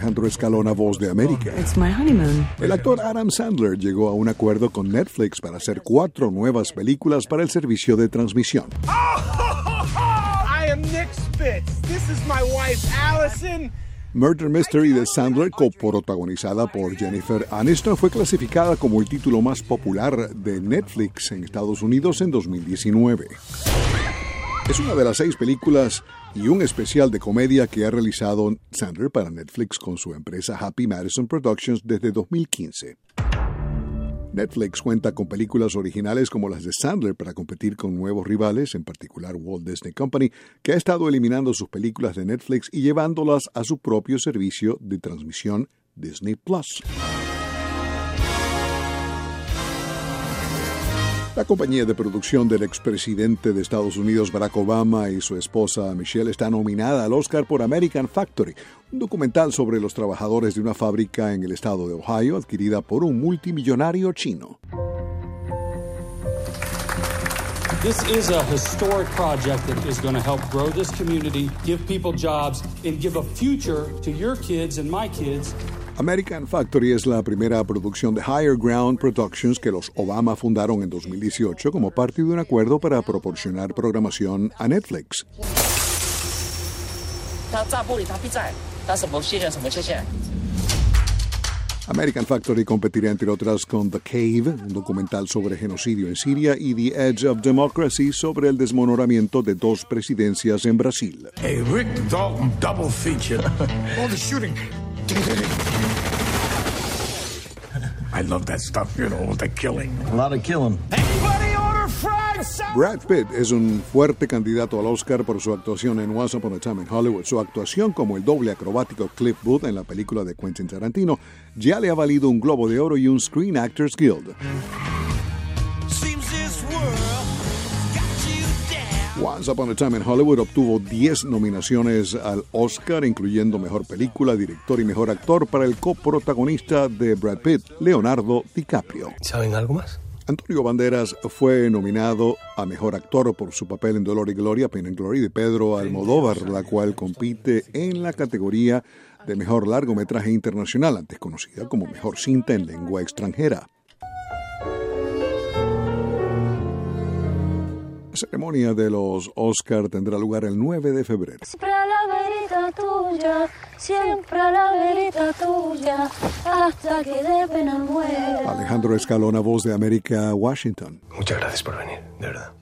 Alejandro Escalona, voz de América. It's my honeymoon. El actor Adam Sandler llegó a un acuerdo con Netflix para hacer cuatro nuevas películas para el servicio de transmisión. I am Nick Spitz. This is my wife, Allison. Murder Mystery de Sandler, coprotagonizada por Jennifer Aniston, fue clasificada como el título más popular de Netflix en Estados Unidos en 2019. Es una de las seis películas y un especial de comedia que ha realizado Sandler para Netflix con su empresa Happy Madison Productions desde 2015. Netflix cuenta con películas originales como las de Sandler para competir con nuevos rivales, en particular Walt Disney Company, que ha estado eliminando sus películas de Netflix y llevándolas a su propio servicio de transmisión Disney Plus. La compañía de producción del expresidente de Estados Unidos Barack Obama y su esposa Michelle está nominada al Oscar por American Factory, un documental sobre los trabajadores de una fábrica en el estado de Ohio adquirida por un multimillonario chino. This is a historic project that is going to help grow this community, give people jobs, and give a future to your kids and my kids. American Factory es la primera producción de Higher Ground Productions que los Obama fundaron en 2018 como parte de un acuerdo para proporcionar programación a Netflix. American Factory competirá entre otras con The Cave, un documental sobre genocidio en Siria, y The Edge of Democracy sobre el desmonoramiento de dos presidencias en Brasil. Hey, Rick Dalton double feature. I love that stuff, you know, the killing. A lot of killing. Anybody order fried? Brad Pitt es un fuerte candidato al Oscar por su actuación en Once Upon a Time in Hollywood. Su actuación como el doble acrobático Cliff Booth en la película de Quentin Tarantino ya le ha valido un Globo de Oro y un Screen Actors Guild. Seems this world. Once Upon a Time in Hollywood obtuvo 10 nominaciones al Oscar, incluyendo Mejor Película, Director y Mejor Actor para el coprotagonista de Brad Pitt, Leonardo DiCaprio. ¿Saben algo más? Antonio Banderas fue nominado a Mejor Actor por su papel en Dolor y Gloria, Pain and Glory, de Pedro Almodóvar, la cual compite en la categoría de Mejor Largometraje Internacional, antes conocida como Mejor Cinta en Lengua Extranjera. La ceremonia de los Oscar tendrá lugar el 9 de febrero. Siempre a la verita tuya, siempre a la verita tuya, hasta que de pena muera. Alejandro Escalona, Voz de América, Washington. Muchas gracias por venir, de verdad.